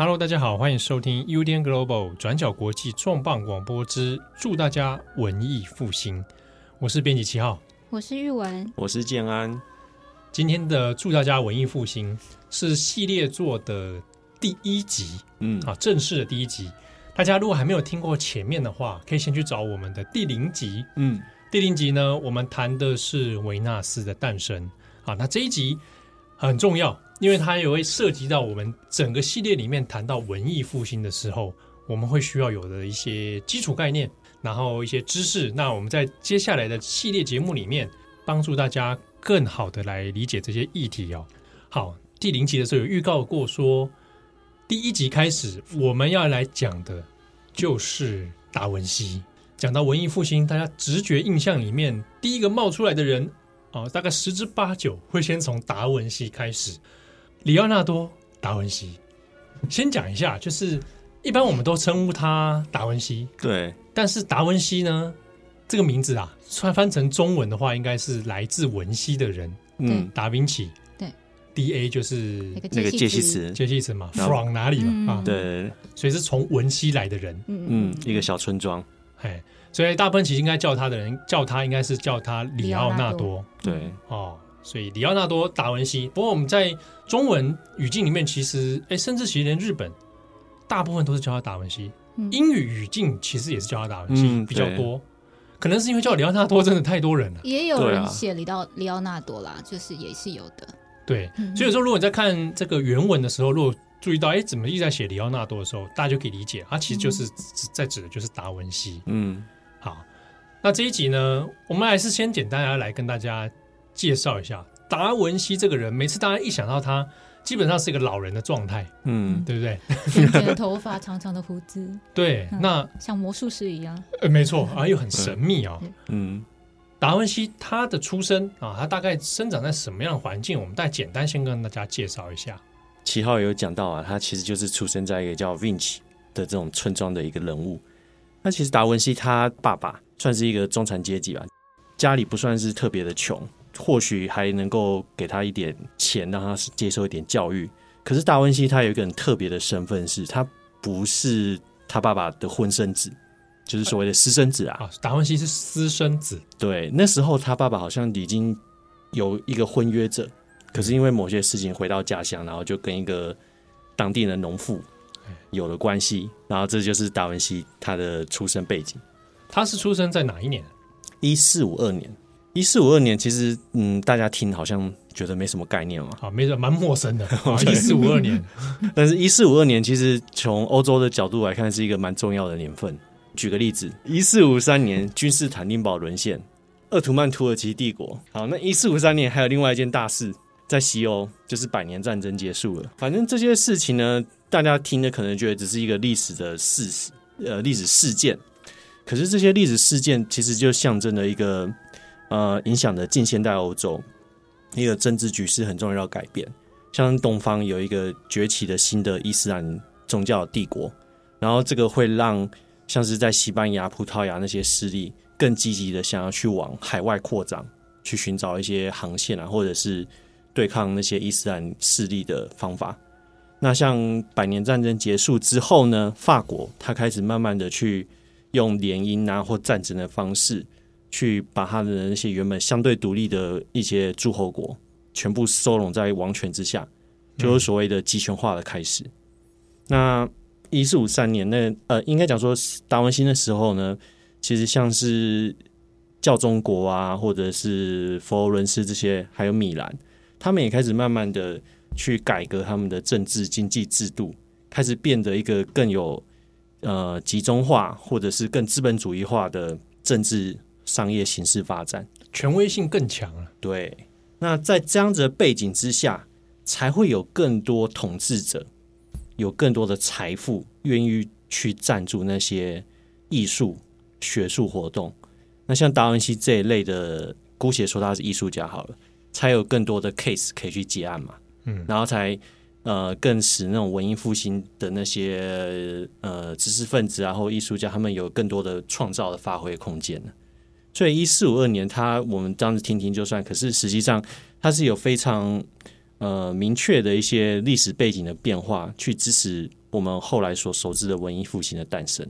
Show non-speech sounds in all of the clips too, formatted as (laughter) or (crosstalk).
Hello，大家好，欢迎收听 UDN Global 转角国际重磅广播之祝大家文艺复兴。我是编辑七号，我是玉文，我是建安。今天的祝大家文艺复兴是系列作的第一集，嗯，啊，正式的第一集。大家如果还没有听过前面的话，可以先去找我们的第零集，嗯，第零集呢，我们谈的是维纳斯的诞生。啊，那这一集很重要。因为它也会涉及到我们整个系列里面谈到文艺复兴的时候，我们会需要有的一些基础概念，然后一些知识。那我们在接下来的系列节目里面，帮助大家更好的来理解这些议题哦。好，第零集的时候有预告过说，第一集开始我们要来讲的就是达文西。讲到文艺复兴，大家直觉印象里面第一个冒出来的人啊，大概十之八九会先从达文西开始。里奥纳多·达文西，先讲一下，就是一般我们都称呼他达文西，对。但是达文西呢，这个名字啊，翻翻成中文的话，应该是来自文西的人，嗯，达芬奇，对。D A 就是那个介系词，介系词。嘛，from 哪里嘛，啊，对。所以是从文西来的人，嗯，一个小村庄，哎，所以大部分其实应该叫他的人，叫他应该是叫他里奥纳多，对，哦。所以，里奥纳多·达文西。不过，我们在中文语境里面，其实，哎，甚至其实连日本大部分都是叫他达文西。嗯、英语语境其实也是叫他达文西、嗯、比较多。可能是因为叫里奥纳多真的太多人了。也有人写里奥里奥纳多啦，就是也是有的。对，所以说，如果你在看这个原文的时候，如果注意到，哎，怎么一直在写里奥纳多的时候，大家就可以理解，他其实就是在指的就是达文西。嗯，好。那这一集呢，我们还是先简单来来跟大家。介绍一下达文西这个人，每次大家一想到他，基本上是一个老人的状态，嗯，对不对？卷卷的头发，长长的胡子，(laughs) 对，嗯、那像魔术师一样，呃，没错，啊，又很神秘啊、哦，嗯，达文西他的出生啊，他大概生长在什么样的环境？我们再简单先跟大家介绍一下。七号有讲到啊，他其实就是出生在一个叫 Vinci 的这种村庄的一个人物。那其实达文西他爸爸算是一个中产阶级吧，家里不算是特别的穷。或许还能够给他一点钱，让他接受一点教育。可是达文西他有一个很特别的身份，是他不是他爸爸的婚生子，就是所谓的私生子啊。啊，达文西是私生子。对，那时候他爸爸好像已经有一个婚约者，可是因为某些事情回到家乡，然后就跟一个当地的农妇有了关系。然后这就是达文西他的出生背景。他是出生在哪一年？一四五二年。一四五二年，其实嗯，大家听好像觉得没什么概念嘛，啊，没什么，蛮陌生的。(laughs) 一四五二年，(laughs) 但是，一四五二年其实从欧洲的角度来看，是一个蛮重要的年份。举个例子，一四五三年，君士坦丁堡沦陷，鄂图曼土耳其帝国。好，那一四五三年还有另外一件大事，在西欧，就是百年战争结束了。反正这些事情呢，大家听的可能觉得只是一个历史的事实，呃，历史事件。可是这些历史事件其实就象征了一个。呃，影响的近现代欧洲一个政治局势很重要的改变，像东方有一个崛起的新的伊斯兰宗教帝国，然后这个会让像是在西班牙、葡萄牙那些势力更积极的想要去往海外扩张，去寻找一些航线啊，或者是对抗那些伊斯兰势力的方法。那像百年战争结束之后呢，法国它开始慢慢的去用联姻啊或战争的方式。去把他的那些原本相对独立的一些诸侯国全部收拢在王权之下，就是所谓的集权化的开始。嗯、那一四五三年那呃，应该讲说达文西的时候呢，其实像是教宗国啊，或者是佛罗伦斯这些，还有米兰，他们也开始慢慢的去改革他们的政治经济制度，开始变得一个更有呃集中化，或者是更资本主义化的政治。商业形式发展，权威性更强了。对，那在这样子的背景之下，才会有更多统治者，有更多的财富，愿意去赞助那些艺术、学术活动。那像达文西这一类的，姑且说他是艺术家好了，才有更多的 case 可以去结案嘛。嗯，然后才呃，更使那种文艺复兴的那些呃知识分子啊，或艺术家，他们有更多的创造的发挥空间呢。所以一四五二年，他我们这样子听听就算，可是实际上它是有非常呃明确的一些历史背景的变化，去支持我们后来所熟知的文艺复兴的诞生。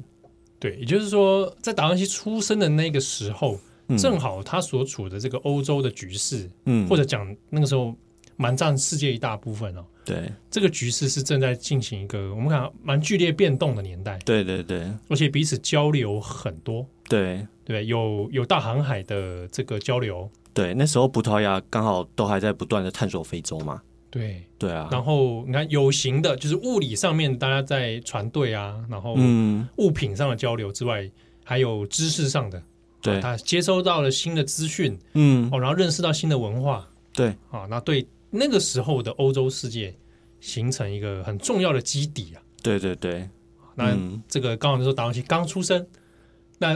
对，也就是说，在达文西出生的那个时候，嗯、正好他所处的这个欧洲的局势，嗯，或者讲那个时候蛮占世界一大部分哦。对，这个局势是正在进行一个我们看蛮剧烈变动的年代。对对对，而且彼此交流很多。对对，有有大航海的这个交流。对，那时候葡萄牙刚好都还在不断的探索非洲嘛。对对啊，然后你看有形的，就是物理上面大家在船队啊，然后物品上的交流之外，嗯、还有知识上的，对，他接收到了新的资讯，嗯，哦，然后认识到新的文化，对，啊，那对那个时候的欧洲世界形成一个很重要的基底啊。对对对，那这个刚好那时候达文西刚出生，那。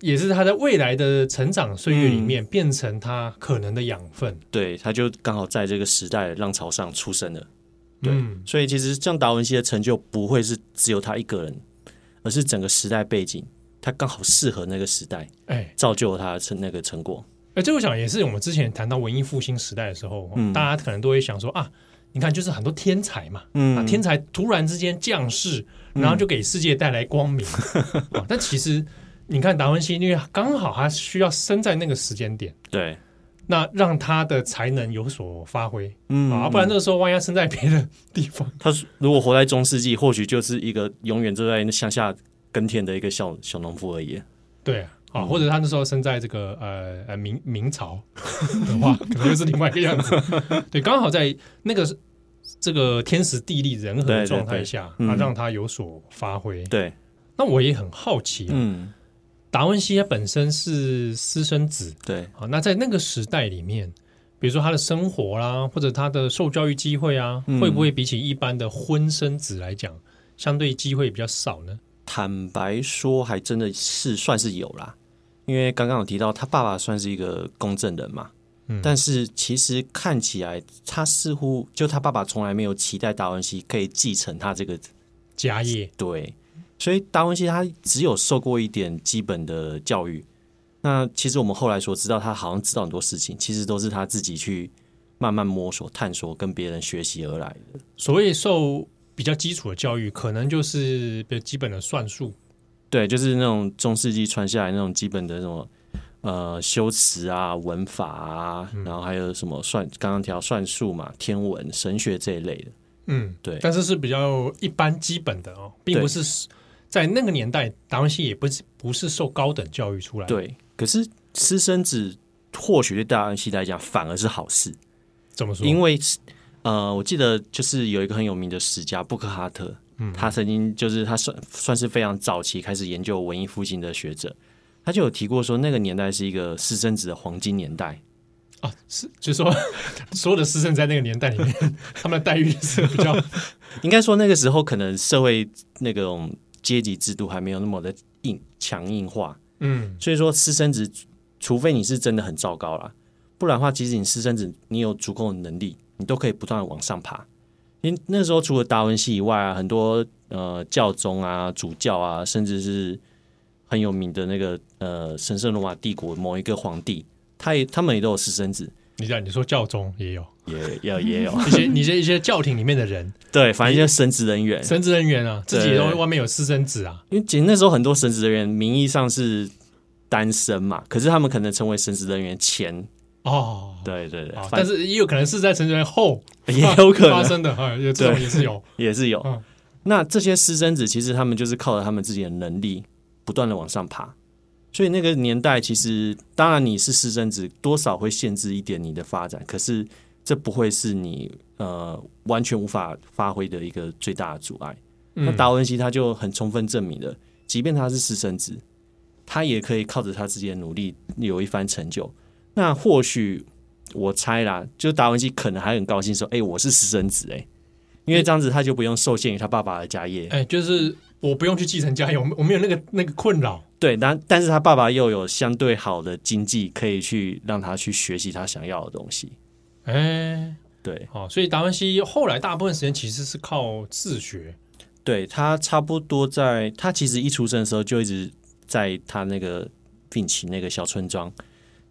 也是他在未来的成长岁月里面变成他可能的养分，嗯、对，他就刚好在这个时代浪潮上出生了，对，嗯、所以其实像达文西的成就不会是只有他一个人，而是整个时代背景，他刚好适合那个时代，哎，造就了他成那个成果。哎，这我想也是我们之前谈到文艺复兴时代的时候，嗯、大家可能都会想说啊，你看就是很多天才嘛，嗯、啊，天才突然之间降世，然后就给世界带来光明，(laughs) 但其实。你看达文西，因为刚好他需要生在那个时间点，对，那让他的才能有所发挥，嗯，啊，不然那个时候万一他生在别的地方，他如果活在中世纪，或许就是一个永远就在乡下耕田的一个小小农夫而已。对啊，啊，或者他那时候生在这个呃呃明明朝的话，可能又是另外一个样子。(laughs) 对，刚好在那个这个天时地利人和的状态下，啊，让他有所发挥。对，那我也很好奇啊，嗯。达文西他本身是私生子，对啊，那在那个时代里面，比如说他的生活啦，或者他的受教育机会啊，嗯、会不会比起一般的婚生子来讲，相对机会比较少呢？坦白说，还真的是算是有啦，因为刚刚有提到他爸爸算是一个公证人嘛，嗯，但是其实看起来他似乎就他爸爸从来没有期待达文西可以继承他这个家业，对。所以达文西他只有受过一点基本的教育，那其实我们后来所知道，他好像知道很多事情，其实都是他自己去慢慢摸索、探索、跟别人学习而来的。所谓受比较基础的教育，可能就是比较基本的算术，对，就是那种中世纪传下来那种基本的什么呃修辞啊、文法啊，然后还有什么算刚刚提到算术嘛、天文、神学这一类的。嗯，对，但是是比较一般基本的哦，并不是。在那个年代，达文西也不是不是受高等教育出来的。对，可是私生子或许对达文西来讲反而是好事。怎么说？因为呃，我记得就是有一个很有名的史家布克哈特，嗯，他曾经就是他算算是非常早期开始研究文艺复兴的学者，他就有提过说，那个年代是一个私生子的黄金年代啊，是就是说 (laughs) 所有的私生在那个年代里面，(laughs) 他们的待遇是比较应该说那个时候可能社会那种。阶级制度还没有那么的硬强硬化，嗯，所以说私生子，除非你是真的很糟糕啦，不然的话，即使你私生子，你有足够的能力，你都可以不断的往上爬。因为那时候除了达文西以外啊，很多呃教宗啊、主教啊，甚至是很有名的那个呃神圣罗马帝国某一个皇帝，他也他们也都有私生子。你讲，你说教宗也有，也有也有。(laughs) 一些，你这一些教廷里面的人，对，反正一些神职人员，神职人员啊，自己都外面有私生子啊。因为其实那时候很多神职人员名义上是单身嘛，可是他们可能成为神职人员前。哦，对对对，但是也有可能是在神职人员后也 (laughs) 有可能。发生的啊，这种也是有，(laughs) 也是有。那这些私生子其实他们就是靠着他们自己的能力，不断的往上爬。所以那个年代，其实当然你是私生子，多少会限制一点你的发展。可是这不会是你呃完全无法发挥的一个最大的阻碍。嗯、那达文西他就很充分证明了，即便他是私生子，他也可以靠着他自己的努力有一番成就。那或许我猜啦，就达文西可能还很高兴说：“哎、欸，我是私生子哎、欸，因为这样子他就不用受限于他爸爸的家业。”哎，就是我不用去继承家业，我我没有那个那个困扰。对，但但是他爸爸又有相对好的经济，可以去让他去学习他想要的东西。哎，对，好，所以达文西后来大部分时间其实是靠自学。对，他差不多在他其实一出生的时候就一直在他那个病情那个小村庄，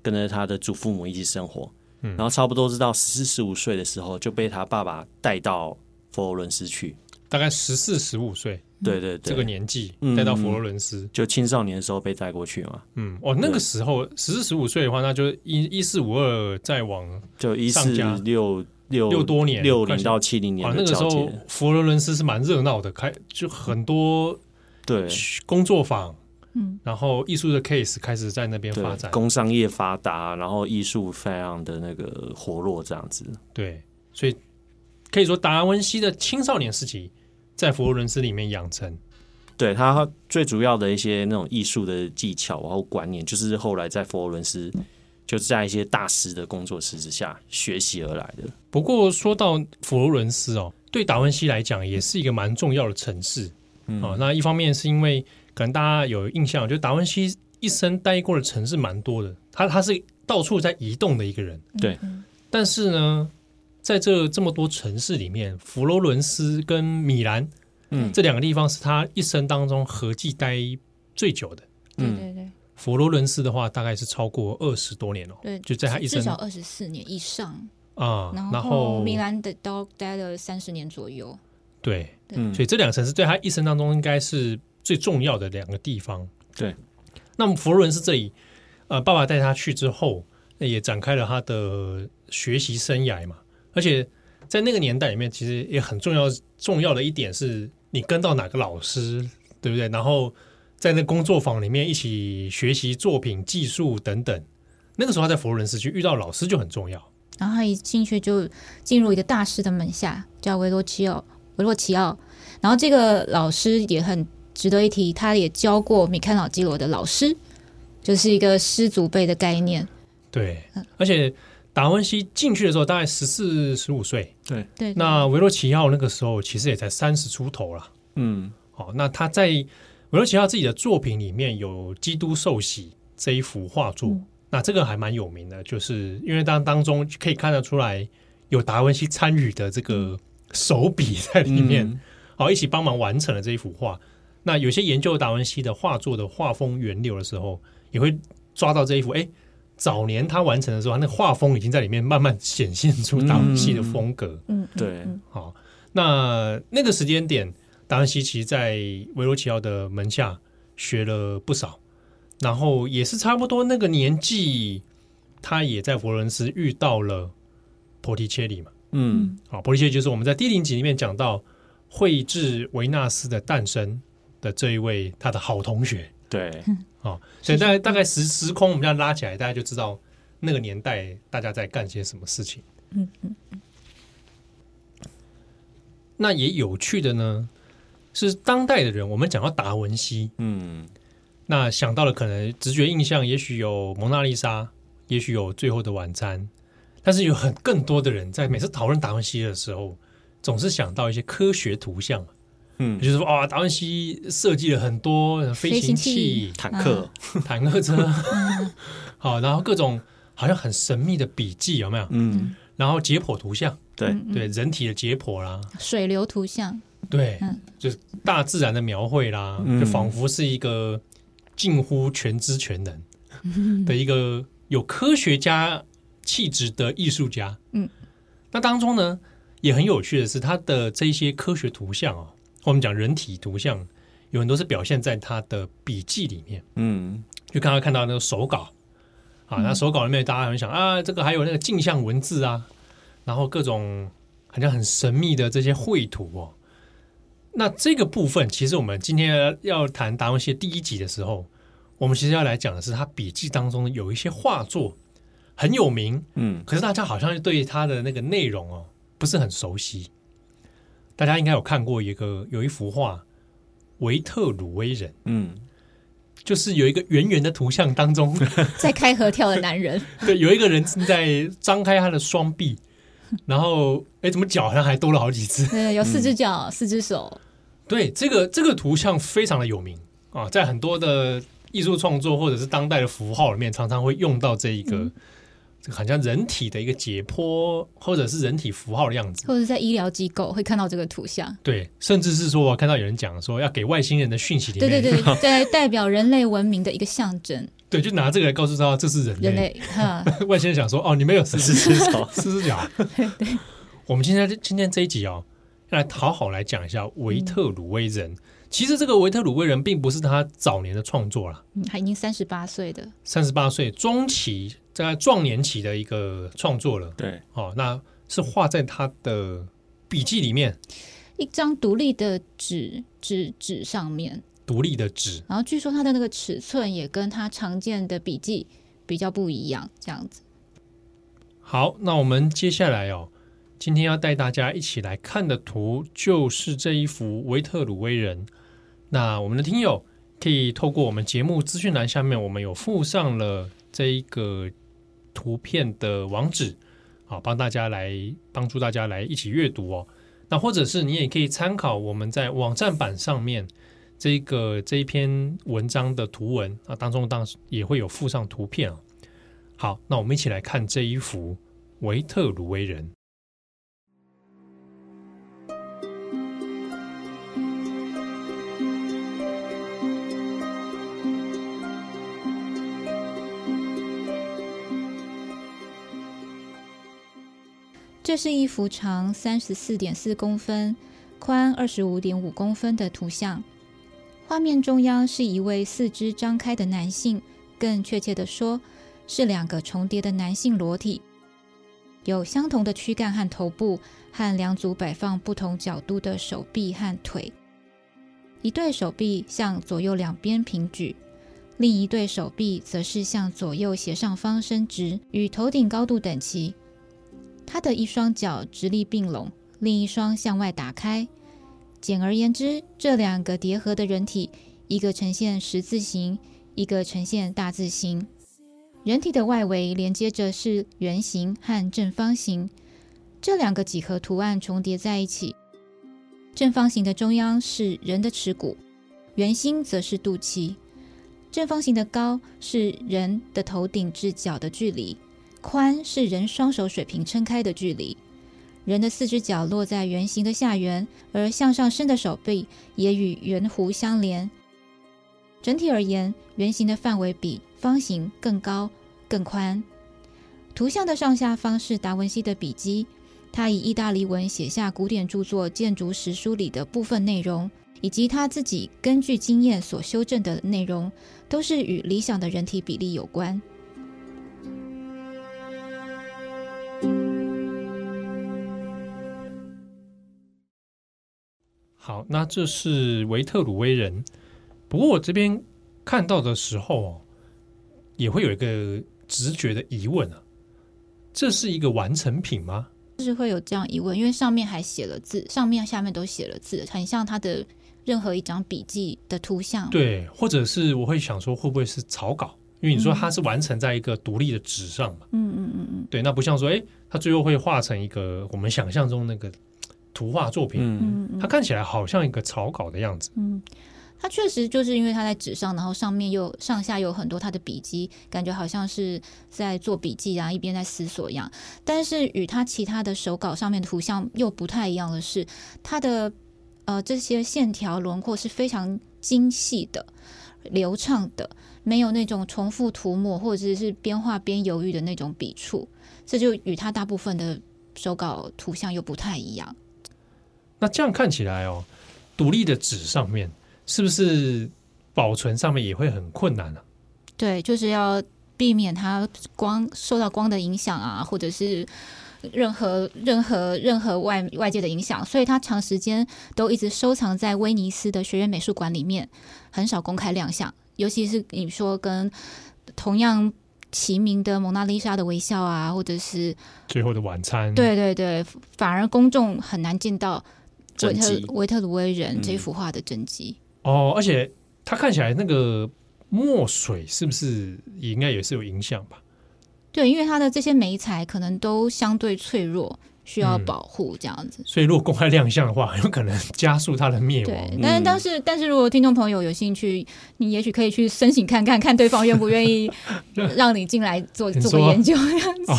跟着他的祖父母一起生活。然后差不多是到十四十五岁的时候，就被他爸爸带到佛罗伦斯去，大概十四十五岁，对对对，这个年纪带到佛罗伦斯，嗯，就青少年的时候被带过去嘛。嗯，哦，那个时候十四十五岁的话，那就一一四五二再往就一四六六六多年六零到七零年，那个时候佛罗伦斯是蛮热闹的，开就很多对。工作坊。嗯，然后艺术的 case 开始在那边发展，工商业发达，然后艺术非常的那个活络，这样子。对，所以可以说达文西的青少年时期在佛罗伦斯里面养成，对他最主要的一些那种艺术的技巧然后观念，就是后来在佛罗伦斯就是在一些大师的工作室之下学习而来的。不过说到佛罗伦斯哦，对达文西来讲也是一个蛮重要的城市。嗯，哦，那一方面是因为。可能大家有印象，就达文西一生待过的城市蛮多的，他他是到处在移动的一个人。对，但是呢，在这这么多城市里面，佛罗伦斯跟米兰，嗯，这两个地方是他一生当中合计待最久的。嗯，对对对。佛罗伦斯的话，大概是超过二十多年了。对，就在他一生至少二十四年以上啊。然后米兰的都待了三十年左右。对，嗯，所以这两个城市对他一生当中应该是。最重要的两个地方，对。那么佛罗伦斯这里，呃，爸爸带他去之后，也展开了他的学习生涯嘛。而且在那个年代里面，其实也很重要。重要的一点是你跟到哪个老师，对不对？然后在那工作坊里面一起学习作品、技术等等。那个时候他在佛罗伦斯去遇到老师就很重要。然后他一进去就进入一个大师的门下，叫维罗奇奥。维罗奇奥。然后这个老师也很。值得一提，他也教过米开朗基罗的老师，就是一个师祖辈的概念。对，而且达文西进去的时候大概十四十五岁，对对。那维罗奇奥那个时候其实也才三十出头了。嗯，好，那他在维罗奇奥自己的作品里面有《基督受洗》这一幅画作，嗯、那这个还蛮有名的，就是因为当当中可以看得出来有达文西参与的这个手笔在里面，好、嗯，一起帮忙完成了这一幅画。那有些研究达文西的画作的画风源流的时候，也会抓到这一幅。哎，早年他完成的时候，他那画风已经在里面慢慢显现出达文西的风格。嗯，对。好，那那个时间点，达文西其实在维罗奇奥的门下学了不少，然后也是差不多那个年纪，他也在佛罗伦斯遇到了波提切利嘛。嗯，好，波提切利就是我们在第零集里面讲到绘制维纳斯的诞生的这一位他的好同学，对，哦，所以大概大概时时空我们这样拉起来，大家就知道那个年代大家在干些什么事情。嗯嗯。那也有趣的呢，是当代的人，我们讲到达文西，嗯，那想到了可能直觉印象，也许有蒙娜丽莎，也许有最后的晚餐，但是有很更多的人在每次讨论达文西的时候，总是想到一些科学图像。嗯，就是说啊，达文西设计了很多飞行器、坦克、坦克车，(laughs) 好，然后各种好像很神秘的笔记，有没有？嗯，然后解剖图像，对。对，人体的解剖啦，水流图像，对，就是大自然的描绘啦，就仿佛是一个近乎全知全能的一个有科学家气质的艺术家。嗯，那当中呢，也很有趣的是，他的这些科学图像哦。我们讲人体图像，有很多是表现在他的笔记里面。嗯，就刚刚看到那个手稿啊，那手稿里面大家很想啊，这个还有那个镜像文字啊，然后各种好像很神秘的这些绘图哦。那这个部分，其实我们今天要谈达文西第一集的时候，我们其实要来讲的是他笔记当中有一些画作很有名，嗯，可是大家好像对他的那个内容哦不是很熟悉。大家应该有看过一个有一幅画《维特鲁威人》，嗯，就是有一个圆圆的图像当中，(laughs) 在开合跳的男人，(laughs) 对，有一个人正在张开他的双臂，然后，哎，怎么脚好像还多了好几只？(laughs) 对，有四只脚，嗯、四只手。对，这个这个图像非常的有名啊，在很多的艺术创作或者是当代的符号里面，常常会用到这一个、嗯、这个好像人体的一个解剖，或者是人体符号的样子，或者在医疗机构会看到这个图像。对，甚至是说我看到有人讲说要给外星人的讯息里面，对对对，(laughs) 在代表人类文明的一个象征。对，就拿这个来告诉他这是人类。人类哈，(laughs) 外星人想说哦，你们有四只脚，四只脚。对，我们今天今天这一集哦，要来好好来讲一下维特鲁威人。嗯其实这个维特鲁威人并不是他早年的创作了，嗯，他已经三十八岁的，三十八岁中期在壮年期的一个创作了。对，哦，那是画在他的笔记里面，一张独立的纸纸纸上面，独立的纸。然后据说他的那个尺寸也跟他常见的笔记比较不一样，这样子。好，那我们接下来哦。今天要带大家一起来看的图，就是这一幅维特鲁威人。那我们的听友可以透过我们节目资讯栏下面，我们有附上了这一个图片的网址，好，帮大家来帮助大家来一起阅读哦。那或者是你也可以参考我们在网站版上面这个这一篇文章的图文啊，当中当也会有附上图片啊。好，那我们一起来看这一幅维特鲁威人。这是一幅长三十四点四公分、宽二十五点五公分的图像。画面中央是一位四肢张开的男性，更确切地说，是两个重叠的男性裸体，有相同的躯干和头部，和两组摆放不同角度的手臂和腿。一对手臂向左右两边平举，另一对手臂则是向左右斜上方伸直，与头顶高度等齐。他的一双脚直立并拢，另一双向外打开。简而言之，这两个叠合的人体，一个呈现十字形，一个呈现大字形。人体的外围连接着是圆形和正方形，这两个几何图案重叠在一起。正方形的中央是人的耻骨，圆心则是肚脐。正方形的高是人的头顶至脚的距离。宽是人双手水平撑开的距离，人的四只脚落在圆形的下缘，而向上伸的手臂也与圆弧相连。整体而言，圆形的范围比方形更高、更宽。图像的上下方是达文西的笔迹，他以意大利文写下古典著作《建筑史书》里的部分内容，以及他自己根据经验所修正的内容，都是与理想的人体比例有关。好，那这是维特鲁威人。不过我这边看到的时候哦，也会有一个直觉的疑问啊，这是一个完成品吗？就是会有这样疑问，因为上面还写了字，上面下面都写了字，很像他的任何一张笔记的图像。对，或者是我会想说，会不会是草稿？因为你说它是完成在一个独立的纸上嘛。嗯嗯嗯嗯。对，那不像说，哎，它最后会画成一个我们想象中那个。图画作品，嗯，它看起来好像一个草稿的样子。嗯，它确实就是因为它在纸上，然后上面又上下有很多他的笔记，感觉好像是在做笔记啊，一边在思索一样。但是与他其他的手稿上面的图像又不太一样的是，它的呃这些线条轮廓是非常精细的、流畅的，没有那种重复涂抹或者是边画边犹豫的那种笔触。这就与他大部分的手稿图像又不太一样。那这样看起来哦，独立的纸上面是不是保存上面也会很困难呢？对，就是要避免它光受到光的影响啊，或者是任何任何任何外外界的影响，所以它长时间都一直收藏在威尼斯的学院美术馆里面，很少公开亮相。尤其是你说跟同样齐名的蒙娜丽莎的微笑啊，或者是最后的晚餐，对对对，反而公众很难见到。维特维特鲁威人这幅画的真迹、嗯、哦，而且它看起来那个墨水是不是也应该也是有影响吧？对，因为它的这些媒材可能都相对脆弱，需要保护这样子。所以，如果公开亮相的话，很 (laughs) 有可能加速它的灭亡。对，但是但是但是如果听众朋友有兴趣，你也许可以去申请看看，看对方愿不愿意 (laughs) 让你进来做做个研究这样子。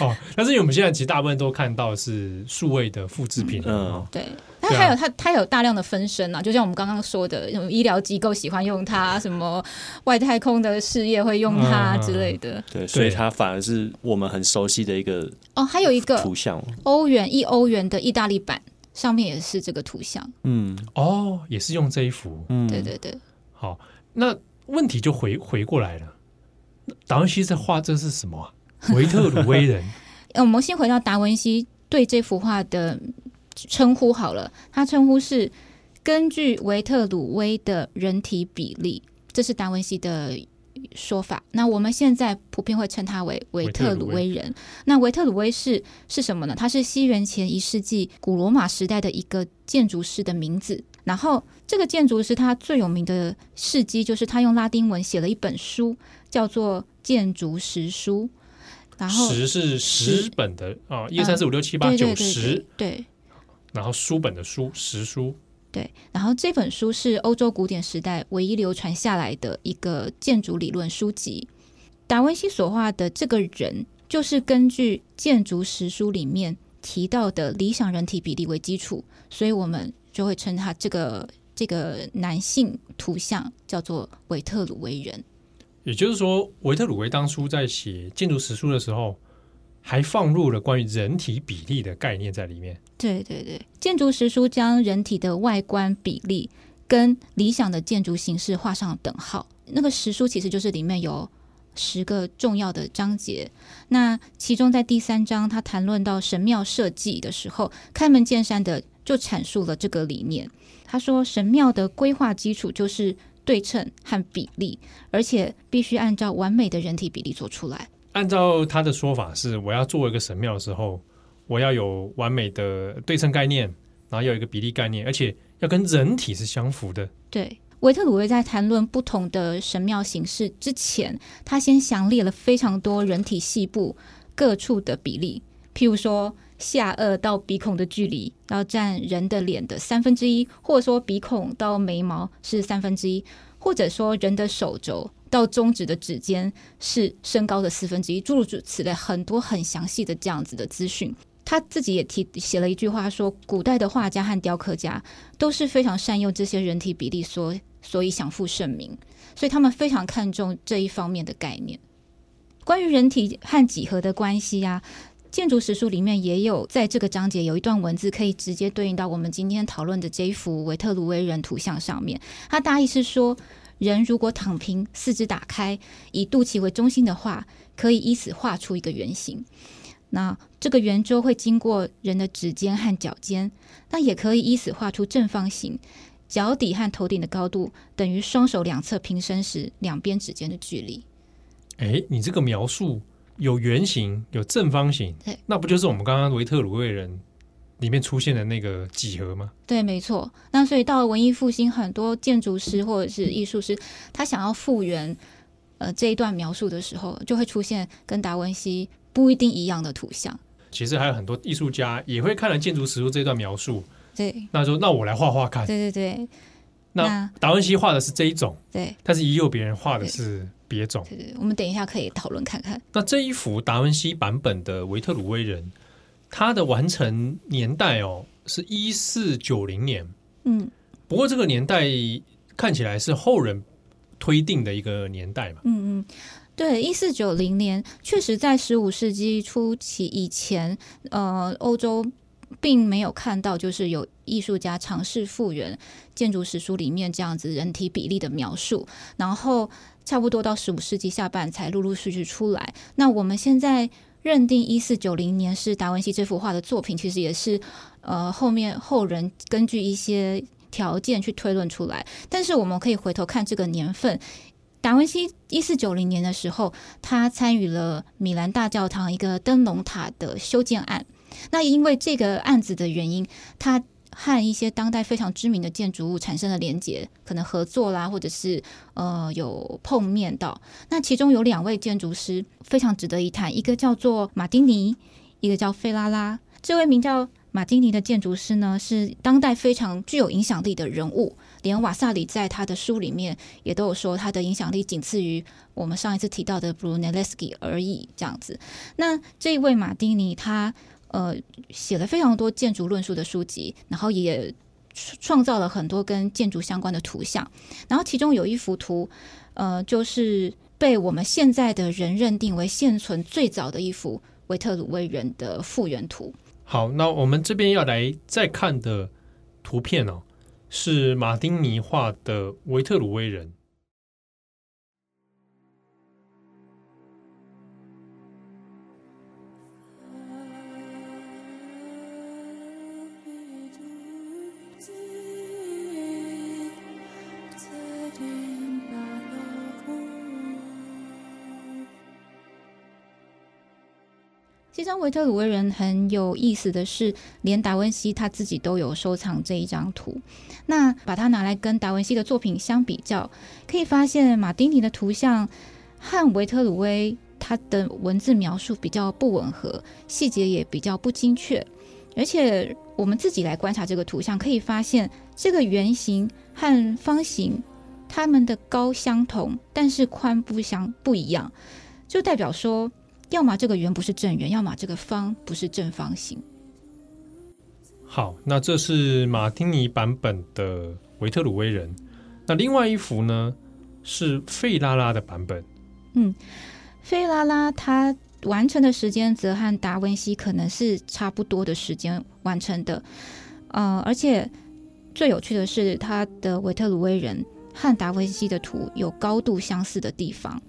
(laughs) 哦，但是因为我们现在其实大部分都看到是数位的复制品，嗯，对。它还有它，它有大量的分身啊，就像我们刚刚说的，什么医疗机构喜欢用它，什么外太空的事业会用它之类的。对，所以它反而是我们很熟悉的一个哦，还有一个图像，欧元一欧元的意大利版上面也是这个图像。嗯，哦，也是用这一幅。嗯，对对对。好，那问题就回回过来了，达文西在画这是什么啊？(laughs) 维特鲁威人。我们先回到达文西对这幅画的。称呼好了，他称呼是根据维特鲁威的人体比例，这是达文西的说法。那我们现在普遍会称他为维特鲁威人。那维特鲁威是是什么呢？他是西元前一世纪古罗马时代的一个建筑师的名字。然后这个建筑师他最有名的事迹就是他用拉丁文写了一本书，叫做《建筑实书》。然后十是十本的啊，一二三四五六七八九十对。然后书本的书，实书，对。然后这本书是欧洲古典时代唯一流传下来的一个建筑理论书籍。达文西所画的这个人，就是根据建筑实书里面提到的理想人体比例为基础，所以我们就会称他这个这个男性图像叫做维特鲁威人。也就是说，维特鲁威当初在写建筑实书的时候。还放入了关于人体比例的概念在里面。对对对，建筑实书将人体的外观比例跟理想的建筑形式画上等号。那个实书其实就是里面有十个重要的章节。那其中在第三章，他谈论到神庙设计的时候，开门见山的就阐述了这个理念。他说，神庙的规划基础就是对称和比例，而且必须按照完美的人体比例做出来。按照他的说法是，我要做一个神庙的时候，我要有完美的对称概念，然后要有一个比例概念，而且要跟人体是相符的。对，维特鲁威在谈论不同的神庙形式之前，他先详列了非常多人体细部各处的比例，譬如说下颚到鼻孔的距离要占人的脸的三分之一，或者说鼻孔到眉毛是三分之一，或者说人的手肘。到中指的指尖是身高的四分之一，诸如此类，很多很详细的这样子的资讯。他自己也提写了一句话说，古代的画家和雕刻家都是非常善用这些人体比例，所所以享负盛名。所以他们非常看重这一方面的概念。关于人体和几何的关系啊，建筑史书里面也有在这个章节有一段文字可以直接对应到我们今天讨论的这一幅维特鲁威人图像上面。他大意是说。人如果躺平，四肢打开，以肚脐为中心的话，可以依此画出一个圆形。那这个圆周会经过人的指尖和脚尖，那也可以依此画出正方形。脚底和头顶的高度等于双手两侧平伸时两边指尖的距离。哎，你这个描述有圆形，有正方形，那不就是我们刚刚维特鲁威人？里面出现的那个几何吗？对，没错。那所以到了文艺复兴，很多建筑师或者是艺术师，他想要复原呃这一段描述的时候，就会出现跟达文西不一定一样的图像。其实还有很多艺术家也会看了建筑实书这段描述，对，那说那我来画画看。对对对。那达文西画的是这一种，对，但是也有别人画的是别种。对对，我们等一下可以讨论看看。那这一幅达文西版本的维特鲁威人。它的完成年代哦，是一四九零年，嗯，不过这个年代看起来是后人推定的一个年代嘛，嗯嗯，对，一四九零年确实在十五世纪初期以前，呃，欧洲并没有看到就是有艺术家尝试复原建筑史书里面这样子人体比例的描述，然后差不多到十五世纪下半才陆陆续续出来。那我们现在。认定一四九零年是达文西这幅画的作品，其实也是呃后面后人根据一些条件去推论出来。但是我们可以回头看这个年份，达文西一四九零年的时候，他参与了米兰大教堂一个灯笼塔的修建案。那因为这个案子的原因，他和一些当代非常知名的建筑物产生了连结，可能合作啦，或者是呃有碰面到。那其中有两位建筑师非常值得一谈，一个叫做马丁尼，一个叫费拉拉。这位名叫马丁尼的建筑师呢，是当代非常具有影响力的人物。连瓦萨里在他的书里面也都有说，他的影响力仅次于我们上一次提到的 Brunelleschi 而已。这样子，那这一位马丁尼他呃写了非常多建筑论述的书籍，然后也创造了很多跟建筑相关的图像。然后其中有一幅图，呃，就是被我们现在的人认定为现存最早的一幅维特鲁威人的复原图。好，那我们这边要来再看的图片哦。是马丁尼画的维特鲁威人。这张维特鲁威人很有意思的是，连达文西他自己都有收藏这一张图。那把它拿来跟达文西的作品相比较，可以发现马丁尼的图像和维特鲁威他的文字描述比较不吻合，细节也比较不精确。而且我们自己来观察这个图像，可以发现这个圆形和方形它们的高相同，但是宽不相不一样，就代表说。要么这个圆不是正圆，要么这个方不是正方形。好，那这是马丁尼版本的维特鲁威人。那另外一幅呢，是费拉拉的版本。嗯，费拉拉他完成的时间则和达文西可能是差不多的时间完成的。呃，而且最有趣的是，他的维特鲁威人和达文西的图有高度相似的地方。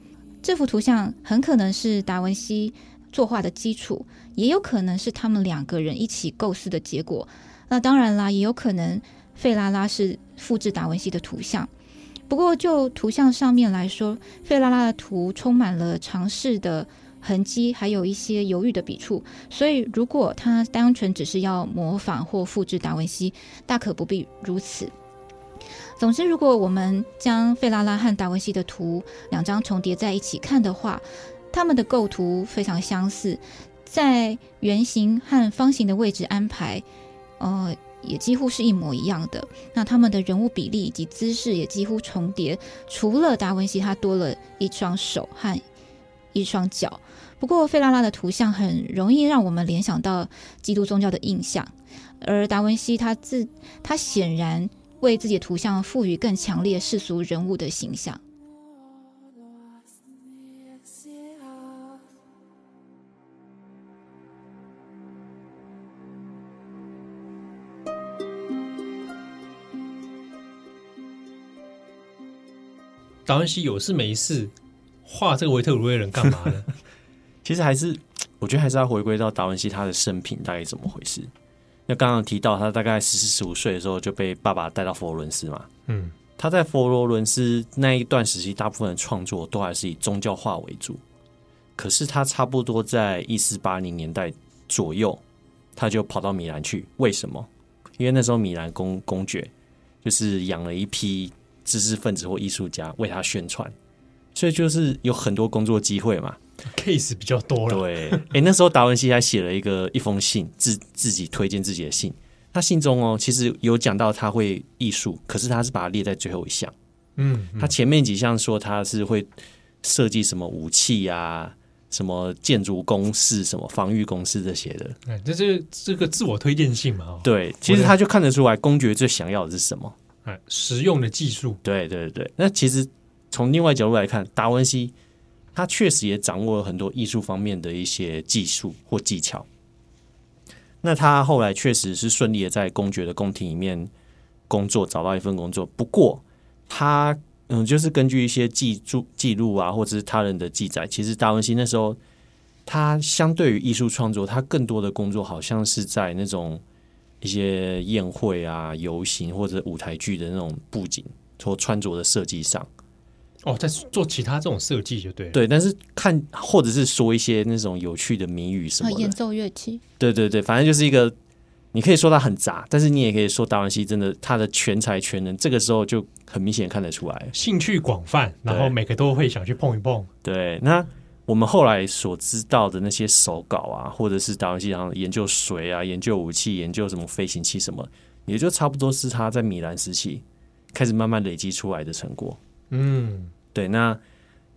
这幅图像很可能是达文西作画的基础，也有可能是他们两个人一起构思的结果。那当然啦，也有可能费拉拉是复制达文西的图像。不过就图像上面来说，费拉拉的图充满了尝试的痕迹，还有一些犹豫的笔触。所以如果他单纯只是要模仿或复制达文西，大可不必如此。总之，如果我们将费拉拉和达文西的图两张重叠在一起看的话，他们的构图非常相似，在圆形和方形的位置安排，呃，也几乎是一模一样的。那他们的人物比例以及姿势也几乎重叠，除了达文西他多了一双手和一双脚。不过，费拉拉的图像很容易让我们联想到基督宗教的印象，而达文西他自他显然。为自己的图像赋予更强烈世俗人物的形象。达文西有事没事画这个维特鲁威人干嘛呢？(laughs) 其实还是我觉得还是要回归到达文西他的生平大概怎么回事。那刚刚提到，他大概十四十五岁的时候就被爸爸带到佛罗伦斯嘛。嗯，他在佛罗伦斯那一段时期，大部分的创作都还是以宗教画为主。可是他差不多在一四八零年代左右，他就跑到米兰去。为什么？因为那时候米兰公公爵就是养了一批知识分子或艺术家为他宣传，所以就是有很多工作机会嘛。Case 比较多了，对，哎、欸，那时候达文西还写了一个一封信，自自己推荐自己的信。他信中哦，其实有讲到他会艺术，可是他是把它列在最后一项。嗯，他前面几项说他是会设计什么武器啊，什么建筑工事、什么防御工事这些的。哎，这是这个自我推荐信嘛？对，其实他就看得出来，公爵最想要的是什么？哎，实用的技术。对对对，那其实从另外角度来看，达文西。他确实也掌握了很多艺术方面的一些技术或技巧。那他后来确实是顺利的在公爵的宫廷里面工作，找到一份工作。不过他嗯，就是根据一些记录记录啊，或者是他人的记载，其实达文西那时候他相对于艺术创作，他更多的工作好像是在那种一些宴会啊、游行或者舞台剧的那种布景或穿着的设计上。哦，在做其他这种设计就对了。对，但是看或者是说一些那种有趣的谜语什么的，演奏乐器。对对对，反正就是一个，你可以说他很杂，但是你也可以说达文西真的他的全才全能，这个时候就很明显看得出来，兴趣广泛，然后每个都会想去碰一碰。对，那我们后来所知道的那些手稿啊，或者是达文西然后研究水啊、研究武器、研究什么飞行器什么，也就差不多是他在米兰时期开始慢慢累积出来的成果。嗯，对。那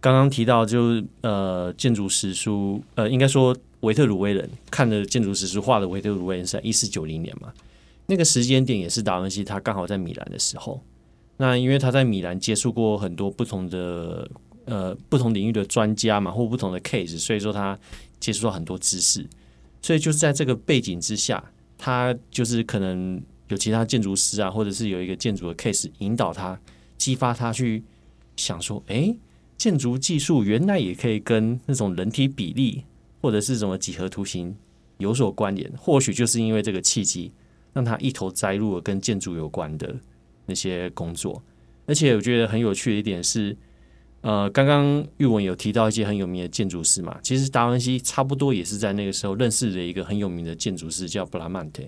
刚刚提到就是呃，建筑史书，呃，应该说维特鲁威人看的建筑史书画的维特鲁威人是在一四九零年嘛，那个时间点也是达文西他刚好在米兰的时候。那因为他在米兰接触过很多不同的。呃，不同领域的专家嘛，或不同的 case，所以说他接触到很多知识，所以就是在这个背景之下，他就是可能有其他建筑师啊，或者是有一个建筑的 case 引导他，激发他去想说，哎，建筑技术原来也可以跟那种人体比例或者是什么几何图形有所关联，或许就是因为这个契机，让他一头栽入了跟建筑有关的那些工作，而且我觉得很有趣的一点是。呃，刚刚玉文有提到一些很有名的建筑师嘛，其实达文西差不多也是在那个时候认识了一个很有名的建筑师，叫布拉曼特。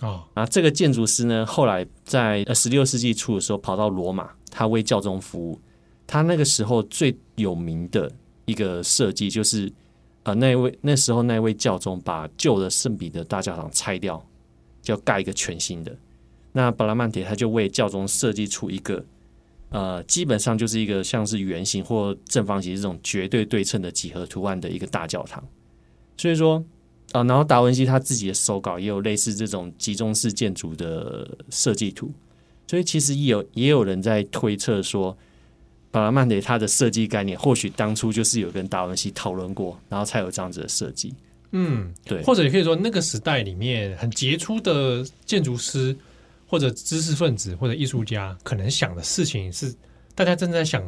哦，啊，这个建筑师呢，后来在呃十六世纪初的时候跑到罗马，他为教宗服务。他那个时候最有名的一个设计，就是呃，那位那时候那位教宗把旧的圣彼得大教堂拆掉，就要盖一个全新的。那布拉曼特他就为教宗设计出一个。呃，基本上就是一个像是圆形或正方形这种绝对对称的几何图案的一个大教堂。所以说，啊、然后达文西他自己的手稿也有类似这种集中式建筑的设计图。所以其实也有也有人在推测说，巴拉曼特他的设计概念或许当初就是有跟达文西讨论过，然后才有这样子的设计。嗯，对，或者也可以说那个时代里面很杰出的建筑师。或者知识分子或者艺术家可能想的事情是，大家正在想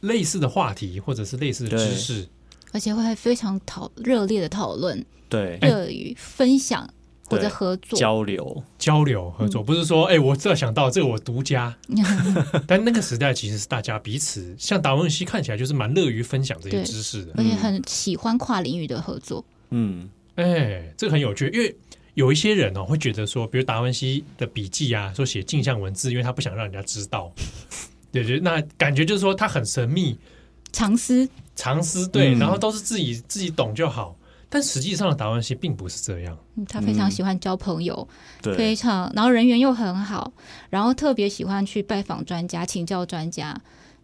类似的话题，或者是类似的知识，而且会非常讨热烈的讨论，对，热于分享或者合作。交流、交流合作，不是说哎、欸，我这想到这个我独家，(laughs) 但那个时代其实是大家彼此，像达文西看起来就是蛮乐于分享这些知识的，而且很喜欢跨领域的合作。嗯，哎、欸，这个很有趣，因为。有一些人哦，会觉得说，比如达文西的笔记啊，说写镜像文字，因为他不想让人家知道，(laughs) 对，对那感觉就是说他很神秘，藏私，藏私，对，然后都是自己自己懂就好。但实际上的达文西并不是这样，他非常喜欢交朋友，对，非常，然后人缘又很好，然后特别喜欢去拜访专家，请教专家。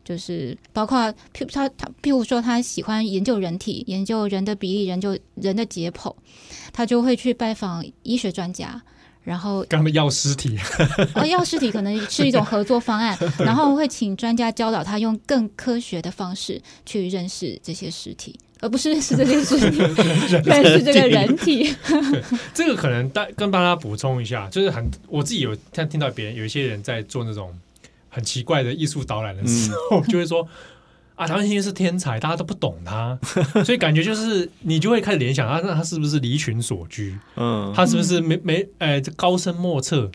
就是包括譬他他譬如说他喜欢研究人体，研究人的比例，研究人的解剖，他就会去拜访医学专家，然后跟他们要尸体哦，要尸体可能是一种合作方案，(laughs) 然后会请专家教导他用更科学的方式去认识这些尸体，而不是认识这件事情，(laughs) 认识这个人体。(laughs) 这个可能大跟大家补充一下，就是很我自己有听听到别人有一些人在做那种。很奇怪的艺术导览的时候，嗯、就会说啊，达文西是天才，大家都不懂他，(laughs) 所以感觉就是你就会开始联想啊，那他是不是离群所居？嗯，他是不是没没哎，这高深莫测？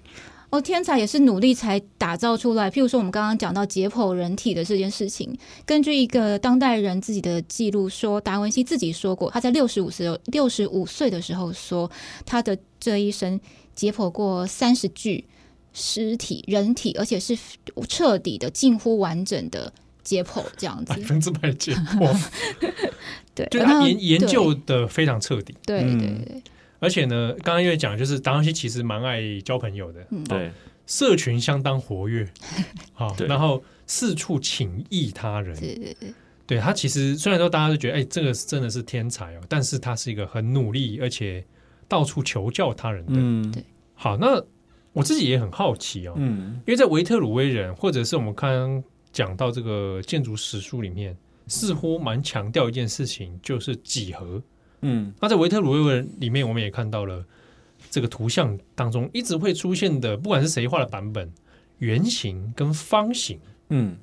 哦，天才也是努力才打造出来。譬如说，我们刚刚讲到解剖人体的这件事情，根据一个当代人自己的记录说，达文西自己说过，他在六十五岁六十五岁的时候说，他的这一生解剖过三十具。尸体、人体，而且是彻底的、近乎完整的解剖，这样子，百分之百解剖。(laughs) 对，就他研研究的非常彻底。对对对。而且呢，刚刚因为讲，就是达文西其实蛮爱交朋友的，对，社群相当活跃。(laughs) 好，然后四处请益他人。对对对。对他其实虽然说大家都觉得，哎，这个真的是天才哦，但是他是一个很努力，而且到处求教他人的。嗯，对。好，那。我自己也很好奇哦，嗯，因为在维特鲁威人，或者是我们刚刚讲到这个建筑史书里面，似乎蛮强调一件事情，就是几何，嗯，那在维特鲁威文里面，我们也看到了这个图像当中一直会出现的，不管是谁画的版本，圆形跟方形，嗯，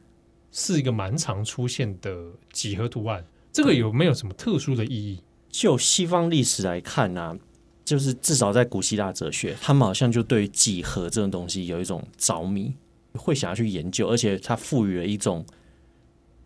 是一个蛮常出现的几何图案。这个有没有什么特殊的意义？就西方历史来看呢、啊？就是至少在古希腊哲学，他们好像就对于几何这种东西有一种着迷，会想要去研究，而且它赋予了一种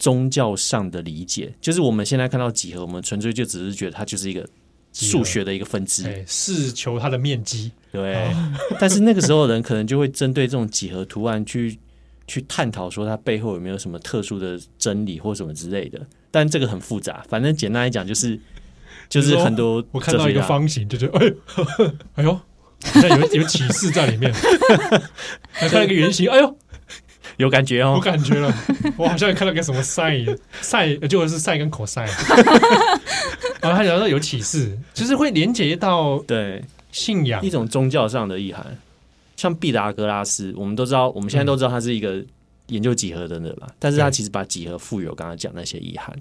宗教上的理解。就是我们现在看到几何，我们纯粹就只是觉得它就是一个数学的一个分支，是求它的面积。对，哦、(laughs) 但是那个时候的人可能就会针对这种几何图案去去探讨，说它背后有没有什么特殊的真理或什么之类的。但这个很复杂。反正简单来讲，就是就是很多我看到一个方形，就觉得哎呦 (laughs) 哎呦，好像有有启示在里面。(laughs) 还看到一个圆形，哎呦。有感觉哦，有感觉了，我好像看到个什么 sin (laughs) sin 就是 sin 跟 cos，(laughs) 然后他讲说有启示，就是会连接到对。信仰。一种宗教上的意涵，像毕达哥拉斯，我们都知道，我们现在都知道他是一个研究几何的人吧，嗯、但是他其实把几何赋予我刚刚讲那些意涵，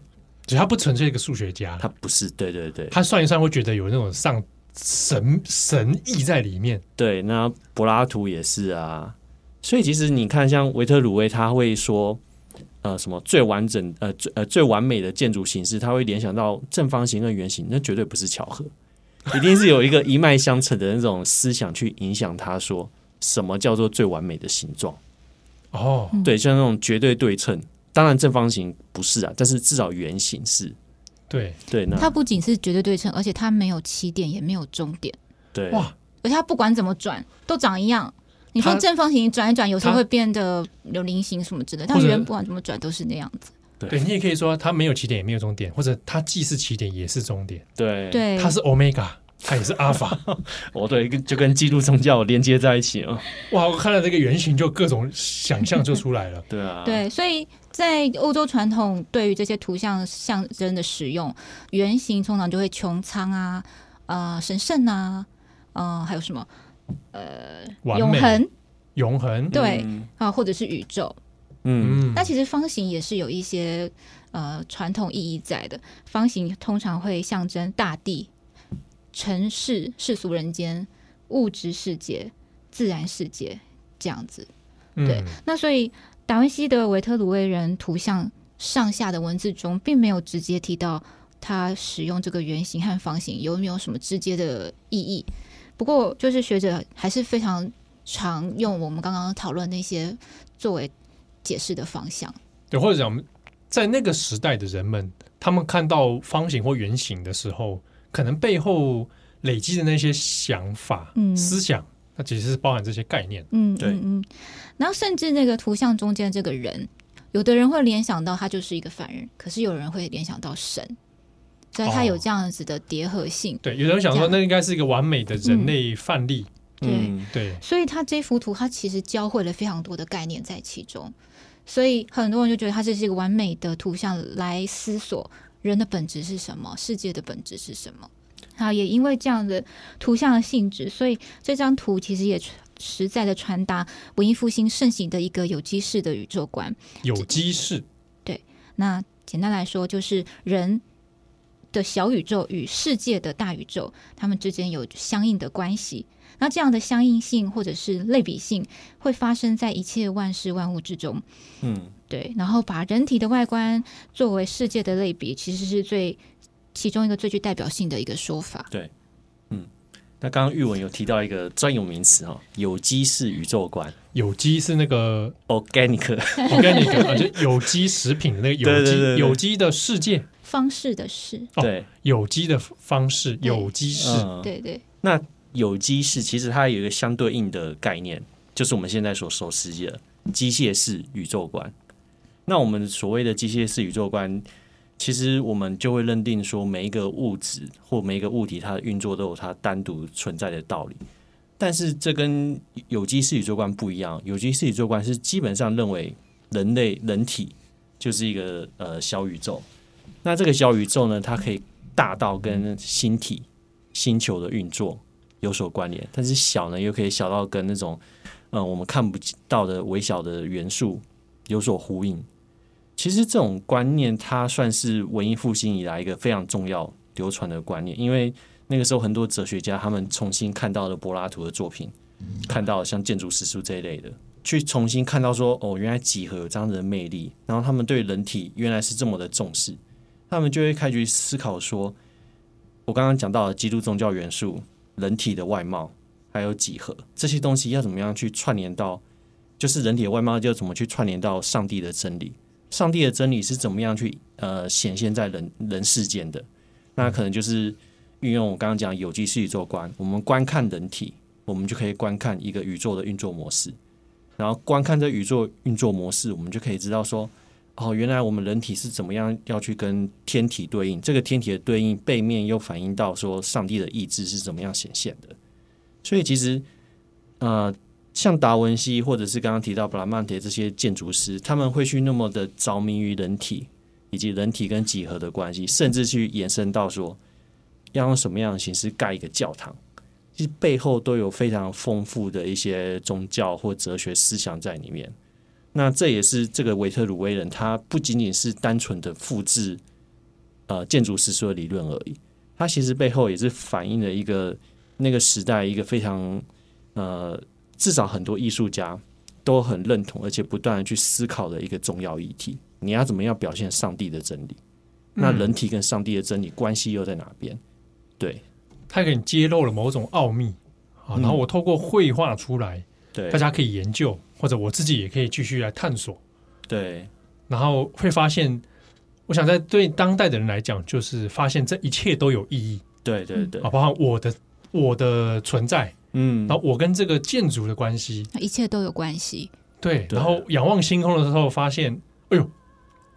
只他不纯粹一个数学家，他不是，对对对，他算一算会觉得有那种上神神意在里面，对，那柏拉图也是啊。所以其实你看，像维特鲁威，他会说，呃，什么最完整，呃，最呃最完美的建筑形式，他会联想到正方形跟圆形，那绝对不是巧合，一定是有一个一脉相承的那种思想去影响他，说什么叫做最完美的形状？哦，对，像那种绝对对称，当然正方形不是啊，但是至少圆形是。对对，那它不仅是绝对对称，而且它没有起点，也没有终点。对，哇，而且它不管怎么转，都长一样。你说正方形转一转，有时候会变得有菱形什么之类的，它圆不管怎么转都是那样子。对，对你也可以说它没有起点也没有终点，或者它既是起点也是终点。对对，它是 Omega，它也是 Alpha。(laughs) 哦，对，就跟基督宗教连接在一起了。哇，我看到这个圆形就各种想象就出来了。(laughs) 对啊，对，所以在欧洲传统对于这些图像象征的使用，圆形通常就会穹苍啊，呃，神圣啊，嗯、呃，还有什么？呃，永恒，永恒，对啊，或者是宇宙，嗯，那其实方形也是有一些呃传统意义在的。方形通常会象征大地、城市、世俗人间、物质世界、自然世界这样子。对，那所以达文西的维特鲁威人图像上下的文字中，并没有直接提到他使用这个圆形和方形有没有什么直接的意义。不过，就是学者还是非常常用我们刚刚讨论那些作为解释的方向。对，或者讲，在那个时代的人们，他们看到方形或圆形的时候，可能背后累积的那些想法、嗯、思想，那其实是包含这些概念。嗯，对，嗯。然后，甚至那个图像中间这个人，有的人会联想到他就是一个凡人，可是有人会联想到神。所以它有这样子的叠合性。哦、对，有人想说，那应该是一个完美的人类范例。嗯、对对。所以它这幅图，它其实教会了非常多的概念在其中。所以很多人就觉得它这是一个完美的图像，来思索人的本质是什么，世界的本质是什么。好，也因为这样的图像的性质，所以这张图其实也实在的传达文艺复兴盛行的一个有机式的宇宙观。有机式。对。那简单来说，就是人。的小宇宙与世界的大宇宙，它们之间有相应的关系。那这样的相应性或者是类比性，会发生在一切万事万物之中。嗯，对。然后把人体的外观作为世界的类比，其实是最其中一个最具代表性的一个说法。对，嗯。那刚刚玉文有提到一个专有名词哈，有机式宇宙观。有机是那个 organic，organic 啊，(laughs) 就有机食品的那个有机，有机的世界。方式的式，对、哦，有机的方式，有机式，嗯、对对。那有机式其实它有一个相对应的概念，就是我们现在所熟悉的机械式宇宙观。那我们所谓的机械式宇宙观，其实我们就会认定说，每一个物质或每一个物体，它的运作都有它单独存在的道理。但是这跟有机式宇宙观不一样，有机式宇宙观是基本上认为人类人体就是一个呃小宇宙。那这个小宇宙呢，它可以大到跟星体、星球的运作有所关联，但是小呢，又可以小到跟那种嗯我们看不到的微小的元素有所呼应。其实这种观念，它算是文艺复兴以来一个非常重要流传的观念，因为那个时候很多哲学家他们重新看到了柏拉图的作品，看到像建筑史书这一类的，去重新看到说哦，原来几何有这样的魅力，然后他们对人体原来是这么的重视。他们就会开始思考说，我刚刚讲到的基督宗教元素、人体的外貌，还有几何这些东西要怎么样去串联到，就是人体的外貌就怎么去串联到上帝的真理？上帝的真理是怎么样去呃显现在人人世间的？那可能就是运用我刚刚讲有机式宇宙观，我们观看人体，我们就可以观看一个宇宙的运作模式，然后观看这宇宙运作模式，我们就可以知道说。哦，原来我们人体是怎么样要去跟天体对应，这个天体的对应背面又反映到说上帝的意志是怎么样显现的。所以其实，呃，像达文西或者是刚刚提到布拉曼铁这些建筑师，他们会去那么的着迷于人体以及人体跟几何的关系，甚至去延伸到说要用什么样的形式盖一个教堂。其实背后都有非常丰富的一些宗教或哲学思想在里面。那这也是这个维特鲁威人，他不仅仅是单纯的复制呃建筑师说的理论而已，他其实背后也是反映了一个那个时代一个非常呃至少很多艺术家都很认同，而且不断的去思考的一个重要议题。你要怎么样表现上帝的真理？那人体跟上帝的真理关系又在哪边？对。他给你揭露了某种奥秘啊，然后我透过绘画出来，对，大家可以研究，或者我自己也可以继续来探索，对，然后会发现，我想在对当代的人来讲，就是发现这一切都有意义，对对对，啊，包括我的我的存在，嗯，然后我跟这个建筑的关系，一切都有关系，对，然后仰望星空的时候，发现，哎呦。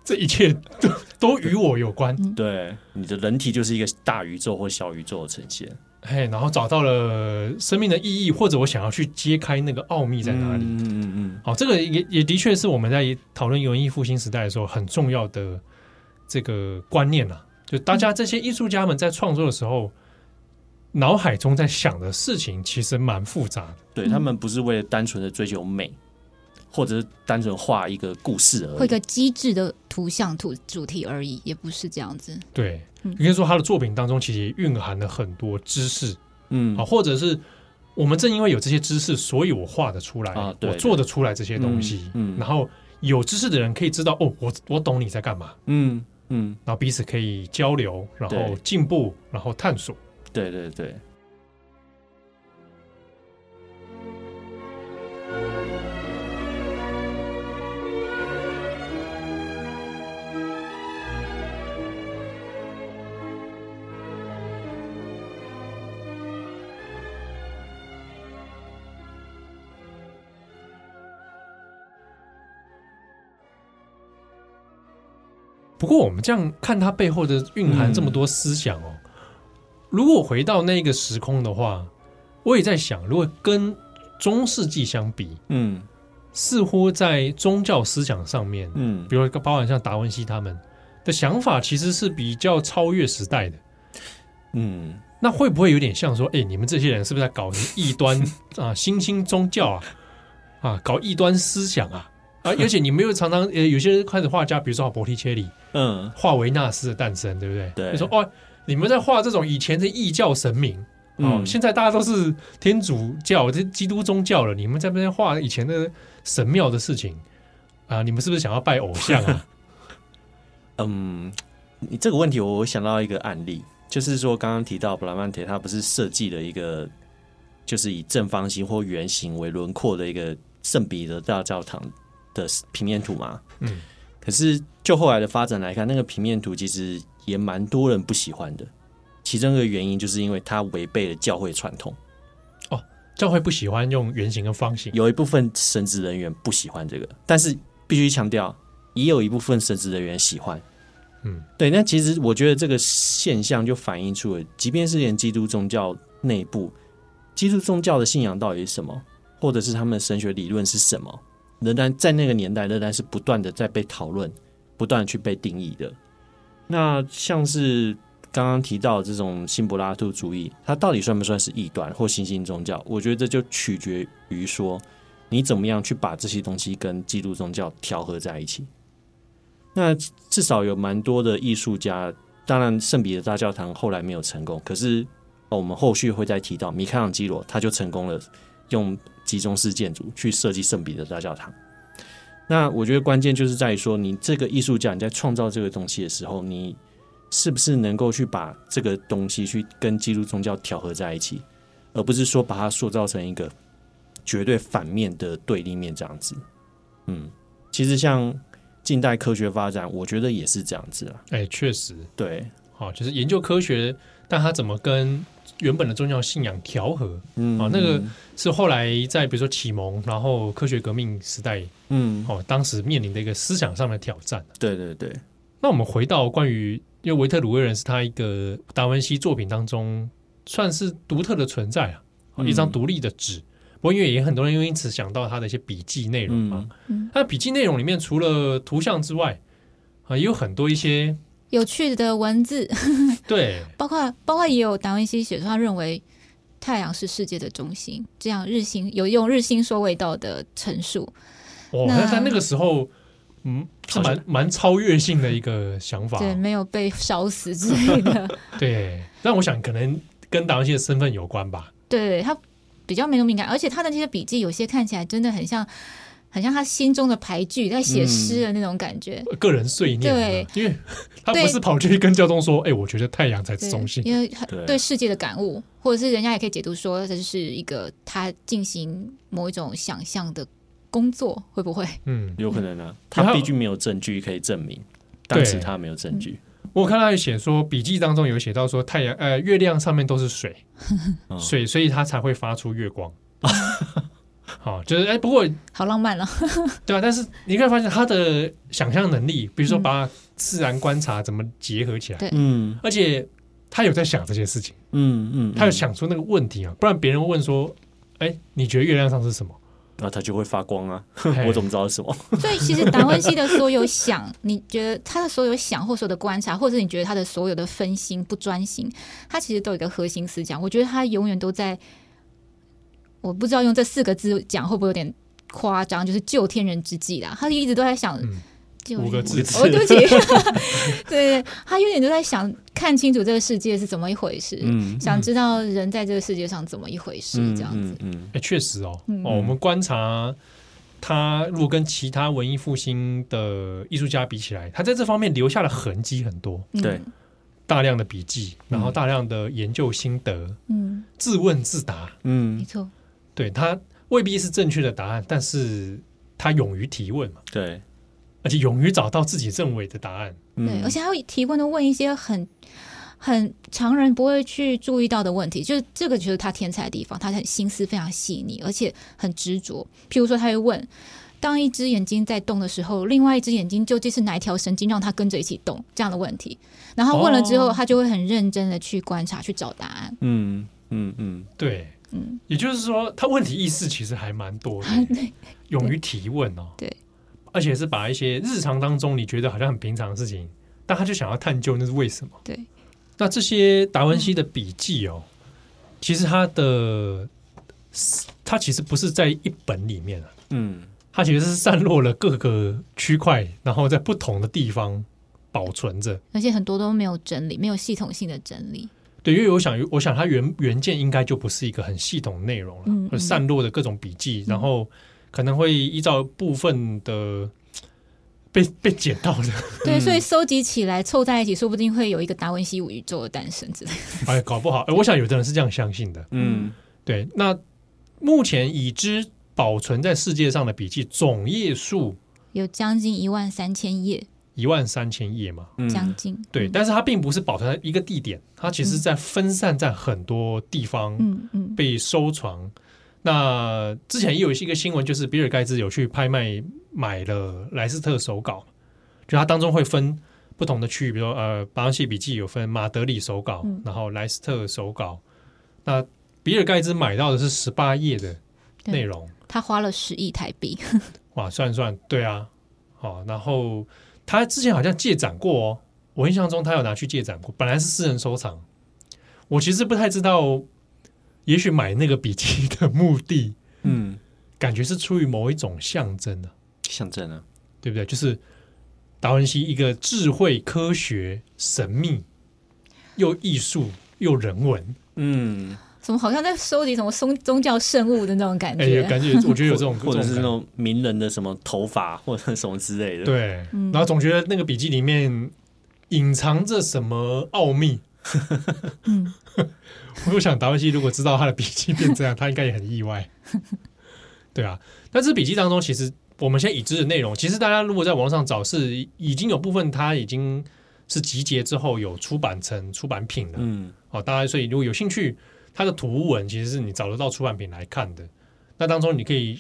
这一切都都与我有关。对，你的人体就是一个大宇宙或小宇宙的呈现。嘿，然后找到了生命的意义，或者我想要去揭开那个奥秘在哪里。嗯嗯嗯。好，这个也也的确是我们在讨论文艺复兴时代的时候很重要的这个观念啊。就大家这些艺术家们在创作的时候，脑海中在想的事情其实蛮复杂的。对，他们不是为了单纯的追求美。或者是单纯画一个故事而已，画一个机智的图像图主题而已，也不是这样子。对，你可以说他的作品当中其实蕴含了很多知识，嗯，啊，或者是我们正因为有这些知识，所以我画得出来啊，对，我做得出来这些东西，嗯，嗯，然后有知识的人可以知道，哦，我我懂你在干嘛，嗯嗯，然后彼此可以交流，然后进步，然后探索，对对对。不过，我们这样看它背后的蕴含这么多思想哦。如果回到那个时空的话，我也在想，如果跟中世纪相比，嗯，似乎在宗教思想上面，嗯，比如包含像达文西他们的想法，其实是比较超越时代的。嗯，那会不会有点像说，哎，你们这些人是不是在搞异端 (laughs) 啊？新兴宗教啊，啊，搞异端思想啊？啊，(laughs) 而且你们又常常呃，有些人开始画家，比如说伯提切利，嗯，画维纳斯的诞生，对不对？对，你说哦，你们在画这种以前的异教神明，哦，嗯、现在大家都是天主教、这基督宗教了，你们在那边画以前的神庙的事情啊，你们是不是想要拜偶像啊？(laughs) 嗯，你这个问题，我想到一个案例，就是说刚刚提到布拉曼铁，他不是设计了一个，就是以正方形或圆形为轮廓的一个圣彼得大教堂。的平面图嘛，嗯，可是就后来的发展来看，那个平面图其实也蛮多人不喜欢的。其中一个原因就是因为它违背了教会传统。哦，教会不喜欢用圆形跟方形，有一部分神职人员不喜欢这个，但是必须强调，也有一部分神职人员喜欢。嗯，对。那其实我觉得这个现象就反映出了，即便是连基督宗教内部，基督宗教的信仰到底是什么，或者是他们的神学理论是什么？仍然在那个年代，仍然是不断的在被讨论，不断去被定义的。那像是刚刚提到这种新柏拉图主义，它到底算不算是异端或新兴宗教？我觉得这就取决于说你怎么样去把这些东西跟基督宗教调和在一起。那至少有蛮多的艺术家，当然圣彼得大教堂后来没有成功，可是我们后续会再提到米开朗基罗，他就成功了，用。集中式建筑去设计圣彼得大教堂，那我觉得关键就是在于说，你这个艺术家你在创造这个东西的时候，你是不是能够去把这个东西去跟基督宗教调和在一起，而不是说把它塑造成一个绝对反面的对立面这样子。嗯，其实像近代科学发展，我觉得也是这样子啊。哎，确实，对。啊，就是研究科学，但他怎么跟原本的宗教信仰调和？嗯，啊，那个是后来在比如说启蒙，然后科学革命时代，嗯，哦，当时面临的一个思想上的挑战。对对对。那我们回到关于，因为维特鲁威人是他一个达文西作品当中算是独特的存在啊，一张独立的纸。不过因为也很多人因此想到他的一些笔记内容嘛，嗯，他笔记内容里面除了图像之外，啊，也有很多一些。有趣的文字，(laughs) 对，包括包括也有达文西写出他认为太阳是世界的中心，这样日心有用日心说味道的陈述。哦，那在那个时候，嗯，是蛮蛮超越性的一个想法，对，没有被烧死之类的。(laughs) 对，但我想可能跟达文西的身份有关吧。对，他比较没那么敏感，而且他的那些笔记有些看起来真的很像。很像他心中的牌句，在写诗的那种感觉，嗯、个人碎念。对，因为他不是跑去跟教宗说：“哎、欸，我觉得太阳才是中心。”因为对世界的感悟，或者是人家也可以解读说，这是一个他进行某一种想象的工作，会不会？嗯，有可能啊。他毕竟没有证据可以证明，但是他没有证据。我看他写说，笔记当中有写到说，太阳呃月亮上面都是水，(laughs) 水，所以它才会发出月光。(laughs) (laughs) 好，就是哎，不过好浪漫了，(laughs) 对吧？但是你可以发现他的想象能力，比如说把自然观察怎么结合起来，嗯，而且他有在想这些事情，嗯嗯，他有想出那个问题啊，不然别人问说，哎，你觉得月亮上是什么？那他就会发光啊，(laughs) 我怎么知道是什么？所以其实达文西的所有想，(laughs) 你觉得他的所有想或所有的观察，或者你觉得他的所有的分心不专心，他其实都有一个核心思想，我觉得他永远都在。我不知道用这四个字讲会不会有点夸张，就是救天人之际啦。他一直都在想，嗯、五个字，哦，对不起，(laughs) 对，他有点都在想看清楚这个世界是怎么一回事，嗯、想知道人在这个世界上怎么一回事，嗯、这样子。嗯，哎、嗯，确实哦，嗯、哦，我们观察他，如果跟其他文艺复兴的艺术家比起来，他在这方面留下的痕迹很多，对、嗯，大量的笔记，然后大量的研究心得，嗯，自问自答，嗯，没错。对，他未必是正确的答案，但是他勇于提问嘛，对，而且勇于找到自己认为的答案，对，嗯、而且他会提问的问一些很很常人不会去注意到的问题，就是这个就是他天才的地方，他很心思非常细腻，而且很执着。譬如说，他会问，当一只眼睛在动的时候，另外一只眼睛究竟是哪一条神经让它跟着一起动？这样的问题，然后问了之后，哦、他就会很认真的去观察，去找答案。嗯嗯嗯，对。嗯，也就是说，他问题意识其实还蛮多的，(laughs) 勇于提问哦，对，而且是把一些日常当中你觉得好像很平常的事情，但他就想要探究那是为什么。对，那这些达文西的笔记哦，其实他的他其实不是在一本里面啊，嗯，他其实是散落了各个区块，然后在不同的地方保存着，而且很多都没有整理，没有系统性的整理。对，因为我想，我想它原原件应该就不是一个很系统的内容了，嗯嗯、散落的各种笔记，嗯、然后可能会依照部分的被被捡到的，(laughs) 对，所以收集起来凑在一起，说不定会有一个达文西宇宙的诞生之类的。(laughs) 哎，搞不好，哎我想有的人是这样相信的。嗯，对。那目前已知保存在世界上的笔记总页数有将近一万三千页。一万三千页嘛，将近。对，但是它并不是保存在一个地点，它其实在分散在很多地方，嗯嗯，被收藏。那之前也有一个新闻，就是比尔盖茨有去拍卖买了莱斯特手稿，就它当中会分不同的区域，比如说呃，达文西笔记有分马德里手稿，然后莱斯特手稿。那比尔盖茨买到的是十八页的内容，他花了十亿台币，(laughs) 哇，算算对啊，好，然后。他之前好像借展过哦，我印象中他有拿去借展过。本来是私人收藏，我其实不太知道，也许买那个笔记的目的，嗯，感觉是出于某一种象征的象征啊，对不对？就是达文西一个智慧、科学、神秘又艺术又人文，嗯。怎么好像在收集什么宗宗教圣物的那种感觉？哎，感觉我觉得有这种，或者是那种名人的什么头发或者什么之类的。对，然后总觉得那个笔记里面隐藏着什么奥秘。嗯，(laughs) 我想达文西如果知道他的笔记变这样，他应该也很意外。对啊，但是笔记当中，其实我们现在已知的内容，其实大家如果在网上找，是已经有部分他已经是集结之后有出版成出版品的。嗯，哦，大家所以如果有兴趣，它的图文其实是你找得到出版品来看的。那当中你可以，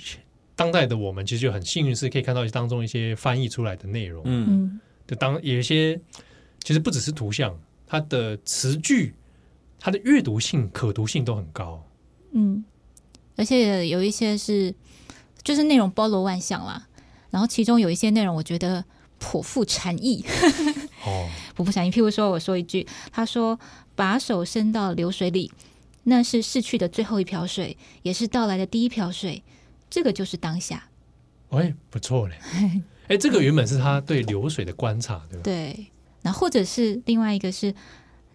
当代的我们其实就很幸运，是可以看到当中一些翻译出来的内容。嗯，就当有一些其实不只是图像，它的词句、它的阅读性、可读性都很高。嗯，而且有一些是就是内容包罗万象啦。然后其中有一些内容，我觉得颇富禅意。哦，(laughs) 颇富禅意。譬如说，我说一句，他说：“把手伸到流水里，那是逝去的最后一瓢水，也是到来的第一瓢水。这个就是当下。”哎，不错嘞。(laughs) 哎，这个原本是他对流水的观察，对吧？对。那或者是另外一个是，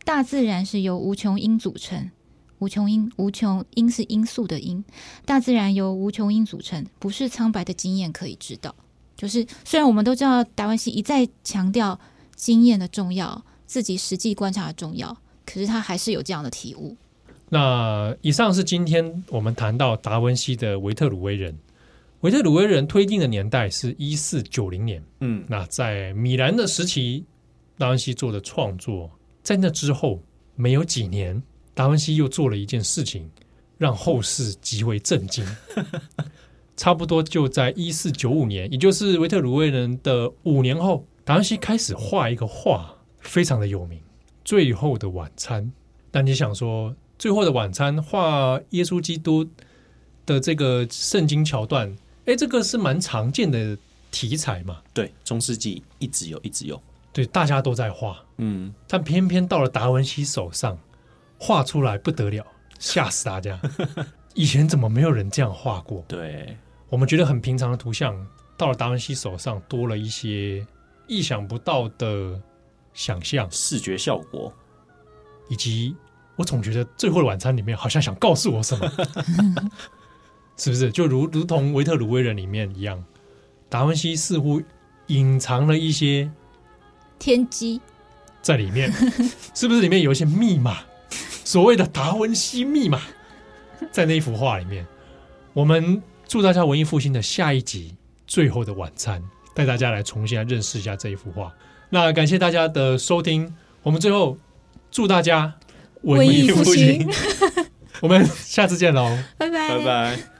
大自然是由无穷因组成。无穷因，无穷因是因素的因。大自然由无穷因组成，不是苍白的经验可以知道。就是，虽然我们都知道达文西一再强调经验的重要，自己实际观察的重要，可是他还是有这样的体悟。那以上是今天我们谈到达文西的维特鲁威人。维特鲁威人推定的年代是一四九零年。嗯，那在米兰的时期，达文西做的创作，在那之后没有几年，达文西又做了一件事情，让后世极为震惊。(laughs) 差不多就在一四九五年，也就是维特鲁威人的五年后，达文西开始画一个画，非常的有名，《最后的晚餐》。那你想说，《最后的晚餐》画耶稣基督的这个圣经桥段，哎，这个是蛮常见的题材嘛？对，中世纪一直有，一直有，对，大家都在画，嗯，但偏偏到了达文西手上，画出来不得了，吓死大家！(laughs) 以前怎么没有人这样画过？对。我们觉得很平常的图像，到了达文西手上，多了一些意想不到的想象、视觉效果，以及我总觉得《最后的晚餐》里面好像想告诉我什么，(laughs) 是不是？就如如同维特鲁威人里面一样，达文西似乎隐藏了一些天机在里面，是不是？里面有一些密码，所谓的达文西密码，在那一幅画里面，我们。祝大家文艺复兴的下一集《最后的晚餐》，带大家来重新来认识一下这一幅画。那感谢大家的收听，我们最后祝大家文艺复兴。(laughs) 我们下次见喽，拜拜，拜拜。